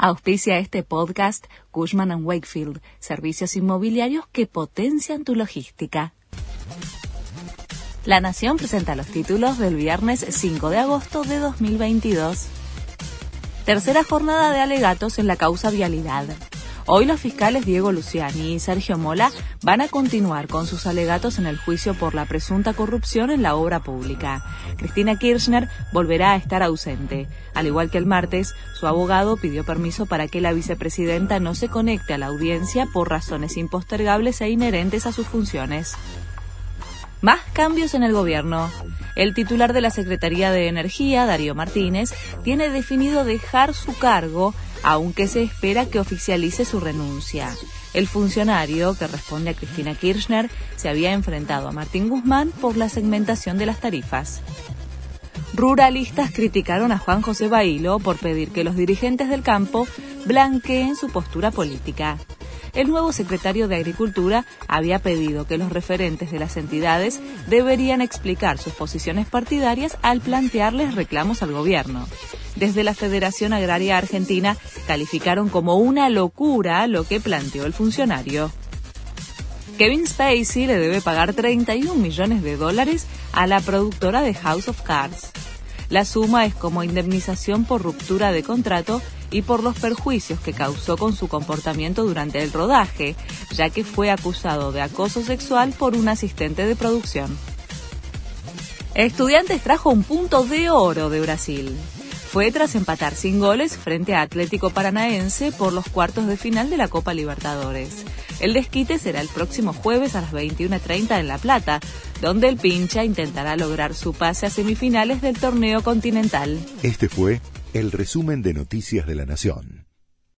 Auspicia este podcast Cushman ⁇ Wakefield, servicios inmobiliarios que potencian tu logística. La Nación presenta los títulos del viernes 5 de agosto de 2022. Tercera jornada de alegatos en la causa vialidad. Hoy los fiscales Diego Luciani y Sergio Mola van a continuar con sus alegatos en el juicio por la presunta corrupción en la obra pública. Cristina Kirchner volverá a estar ausente. Al igual que el martes, su abogado pidió permiso para que la vicepresidenta no se conecte a la audiencia por razones impostergables e inherentes a sus funciones. Más cambios en el gobierno. El titular de la Secretaría de Energía, Darío Martínez, tiene definido dejar su cargo, aunque se espera que oficialice su renuncia. El funcionario, que responde a Cristina Kirchner, se había enfrentado a Martín Guzmán por la segmentación de las tarifas. Ruralistas criticaron a Juan José Bailo por pedir que los dirigentes del campo blanqueen su postura política el nuevo secretario de Agricultura había pedido que los referentes de las entidades deberían explicar sus posiciones partidarias al plantearles reclamos al gobierno. Desde la Federación Agraria Argentina calificaron como una locura lo que planteó el funcionario. Kevin Spacey le debe pagar 31 millones de dólares a la productora de House of Cards. La suma es como indemnización por ruptura de contrato y por los perjuicios que causó con su comportamiento durante el rodaje, ya que fue acusado de acoso sexual por un asistente de producción. Estudiantes trajo un punto de oro de Brasil. Fue tras empatar sin goles frente a Atlético Paranaense por los cuartos de final de la Copa Libertadores. El desquite será el próximo jueves a las 21.30 en La Plata, donde el pincha intentará lograr su pase a semifinales del torneo continental. Este fue el resumen de Noticias de la Nación.